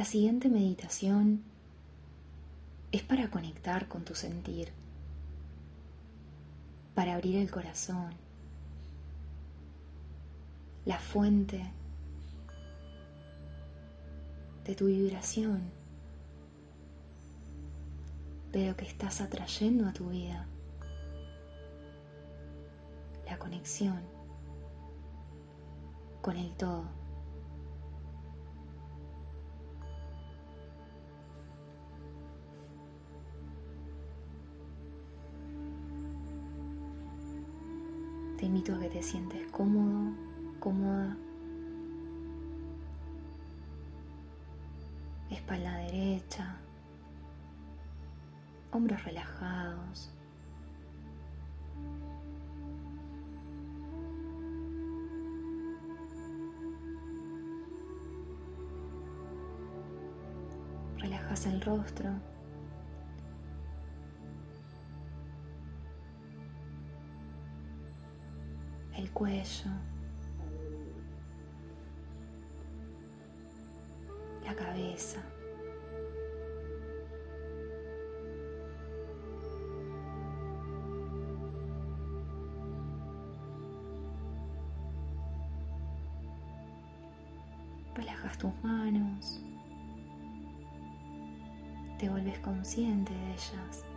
La siguiente meditación es para conectar con tu sentir, para abrir el corazón, la fuente de tu vibración, de lo que estás atrayendo a tu vida, la conexión con el todo. Te invito a que te sientes cómodo, cómoda. Espalda derecha, hombros relajados. Relajas el rostro. Cuello, la cabeza. Relajas tus manos, te vuelves consciente de ellas.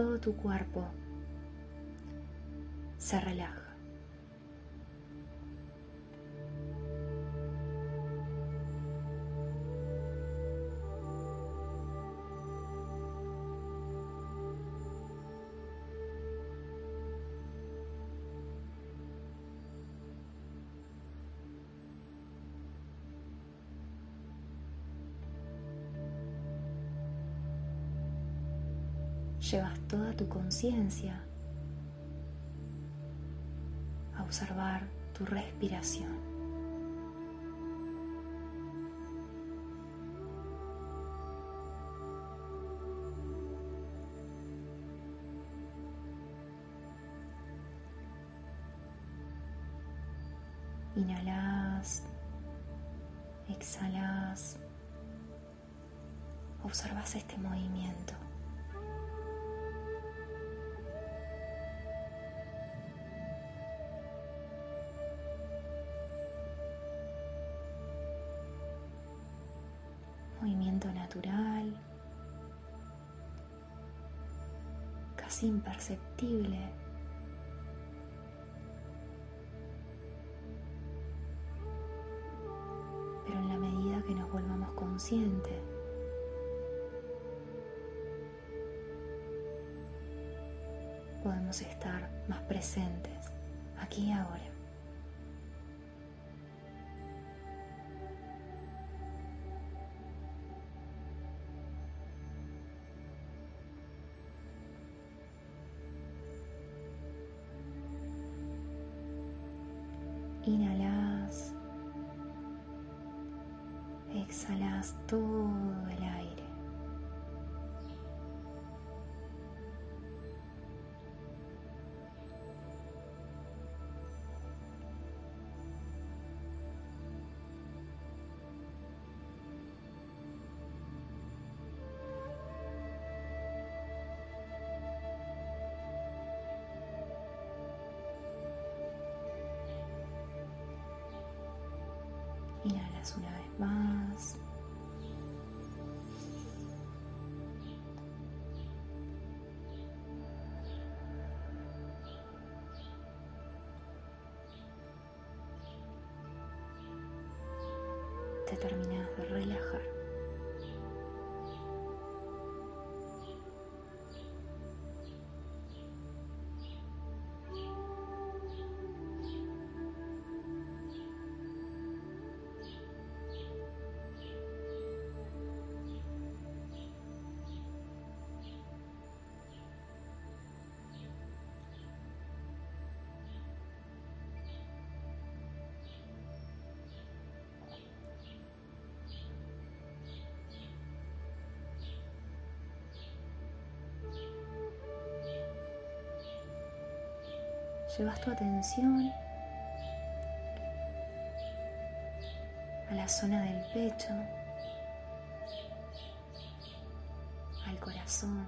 Todo tu cuerpo se relaja. Llevas toda tu conciencia a observar tu respiración. Inhalas, exhalas, observas este movimiento. Imperceptible. Pero en la medida que nos volvamos conscientes, podemos estar más presentes aquí y ahora. Inhalas, exhalas todo el Una vez más. Te terminas de relajar. Llevas tu atención a la zona del pecho, al corazón.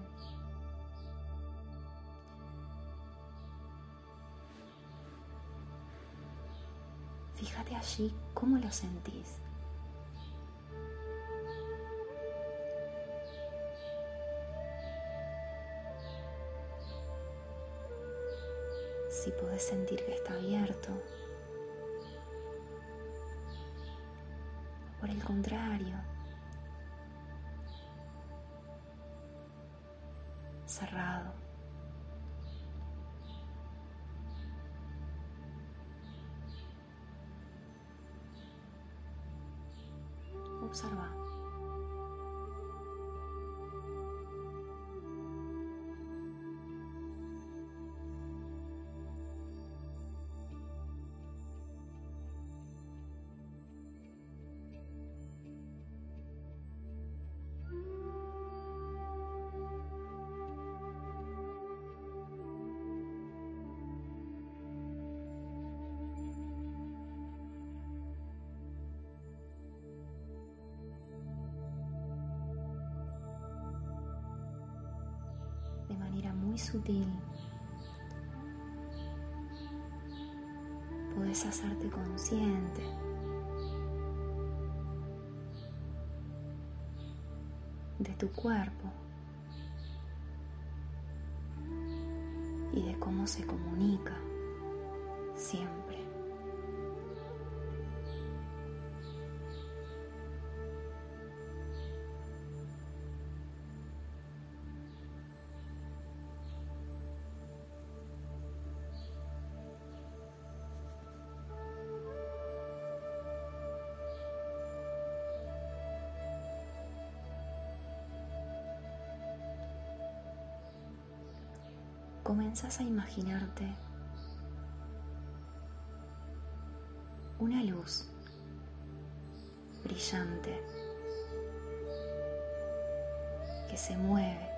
Fíjate allí cómo lo sentís. Si podés sentir que está abierto. Por el contrario, muy sutil, puedes hacerte consciente. De tu cuerpo. Y de cómo se comunica siempre. Comenzas a imaginarte una luz brillante que se mueve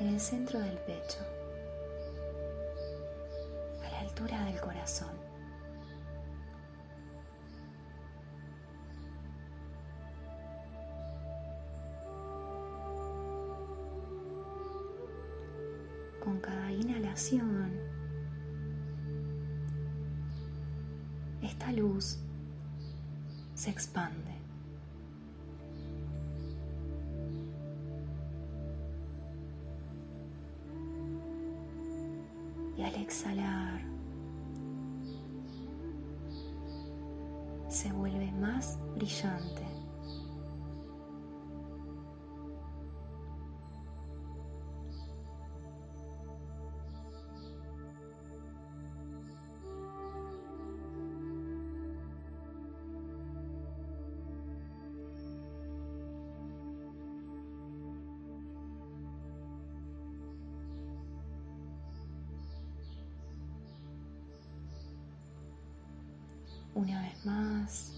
en el centro del pecho, a la altura del corazón. Esta luz se expande. Una vez más,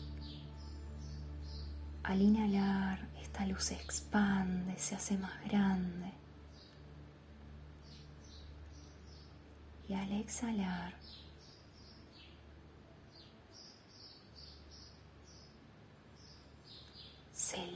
al inhalar, esta luz se expande, se hace más grande. Y al exhalar, se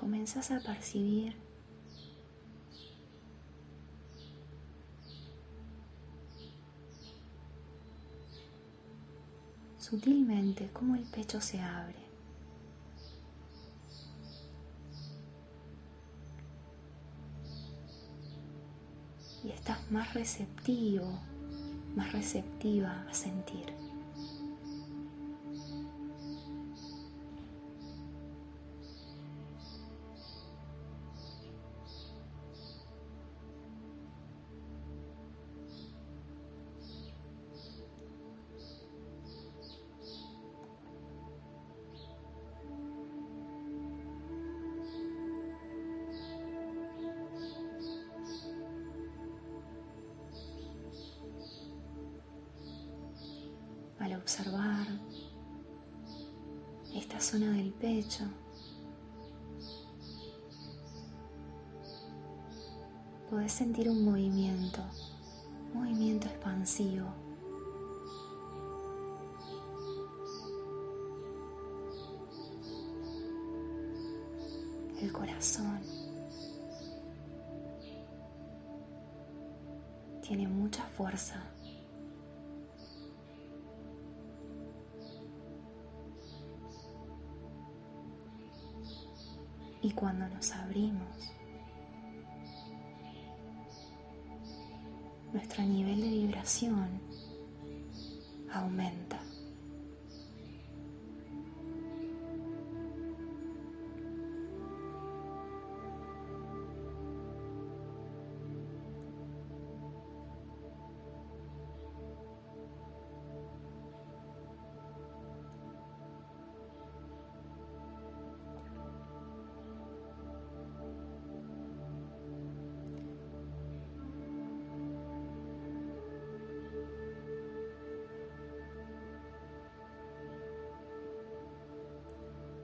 limpia. comenzas a percibir sutilmente cómo el pecho se abre. Y estás más receptivo, más receptiva a sentir. Pecho. Podés sentir un movimiento, movimiento expansivo. El corazón tiene mucha fuerza. Y cuando nos abrimos, nuestro nivel de vibración aumenta.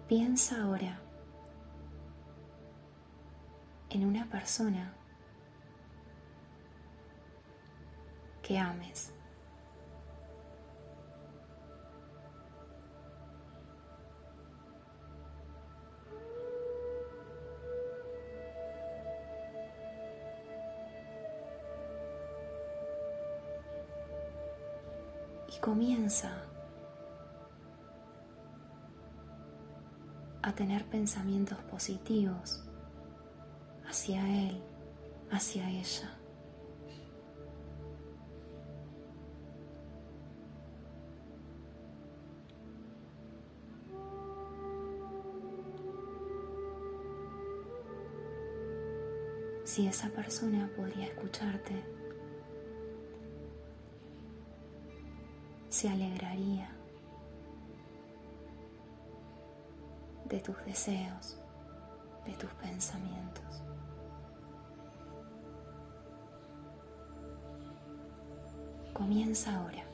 Piensa ahora en una persona que ames. Y comienza a tener pensamientos positivos hacia él, hacia ella. Si esa persona podría escucharte, se alegraría de tus deseos, de tus pensamientos. Comienza ahora.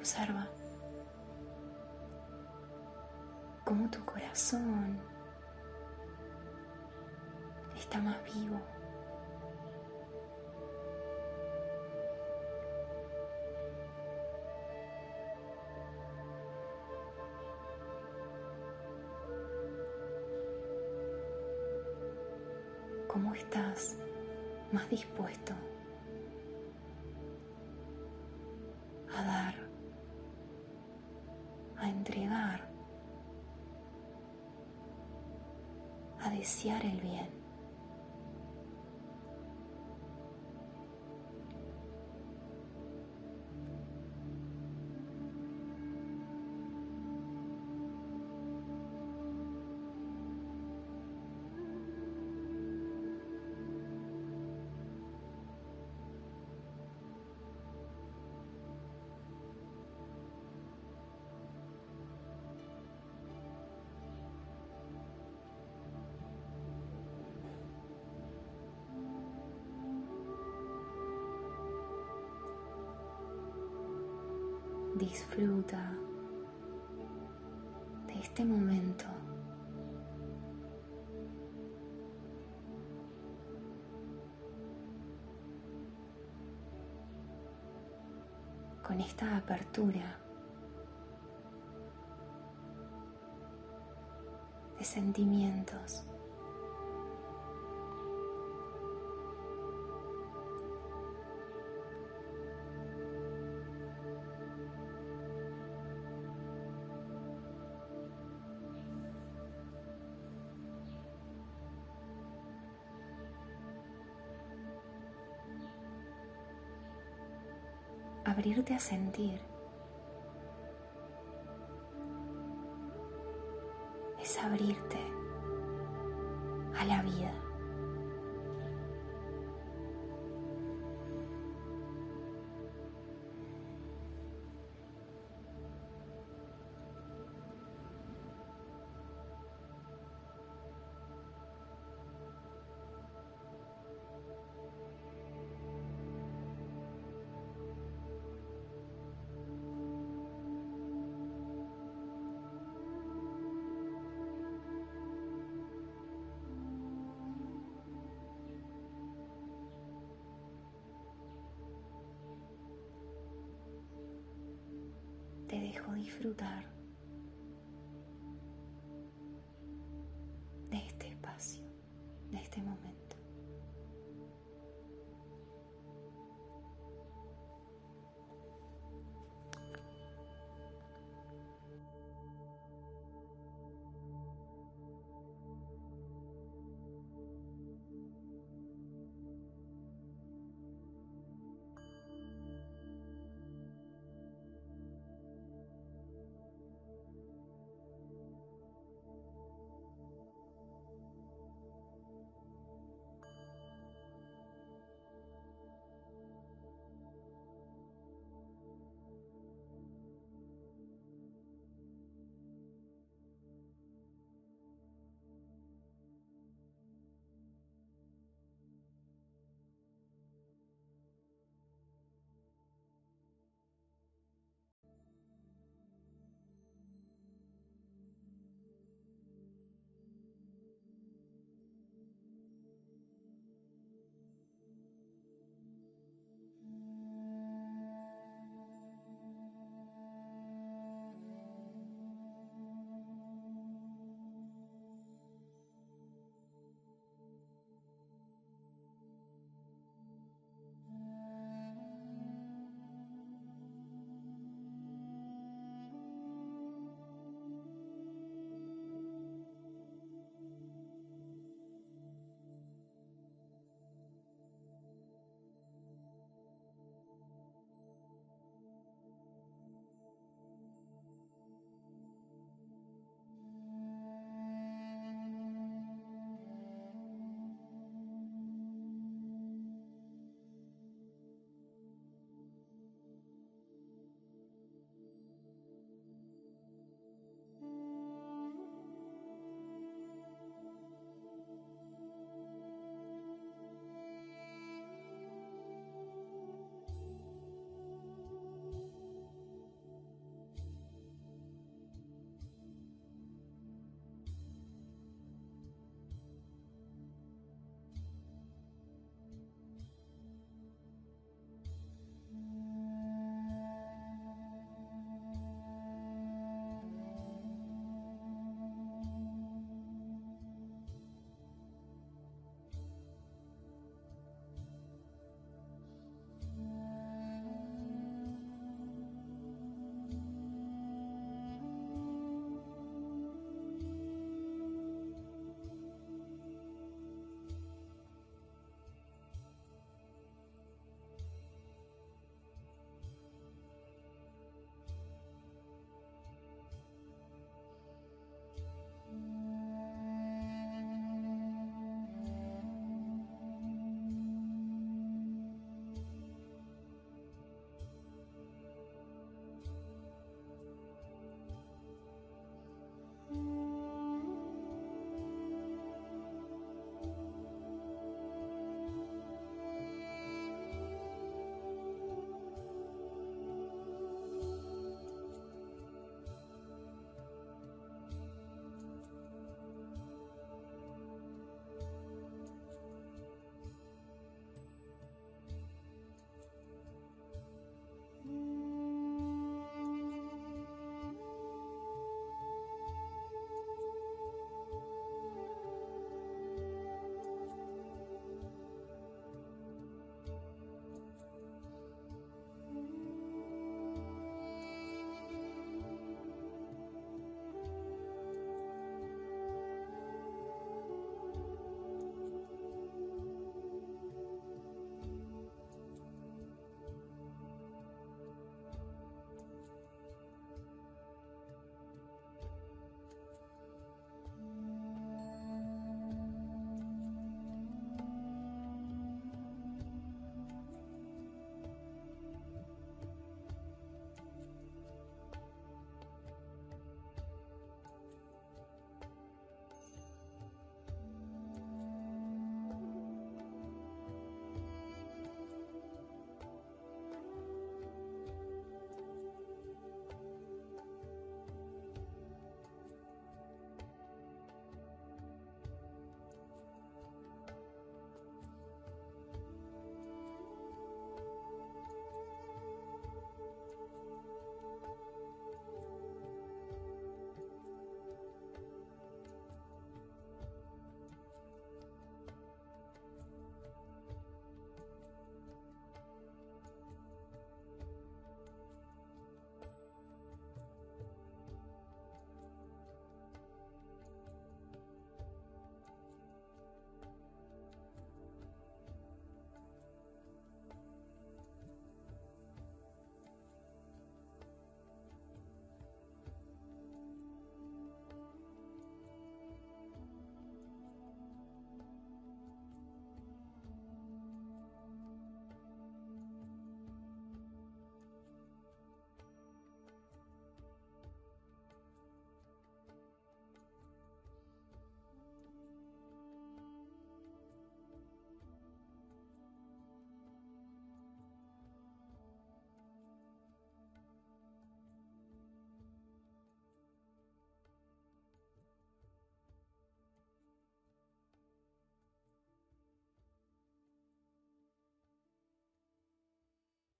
Observa cómo tu corazón está más vivo. ¿Cómo estás más dispuesto desear el bien. Disfruta de este momento. Con esta apertura de sentimientos. Abrirte a sentir. Es abrirte a la vida. Vou dar.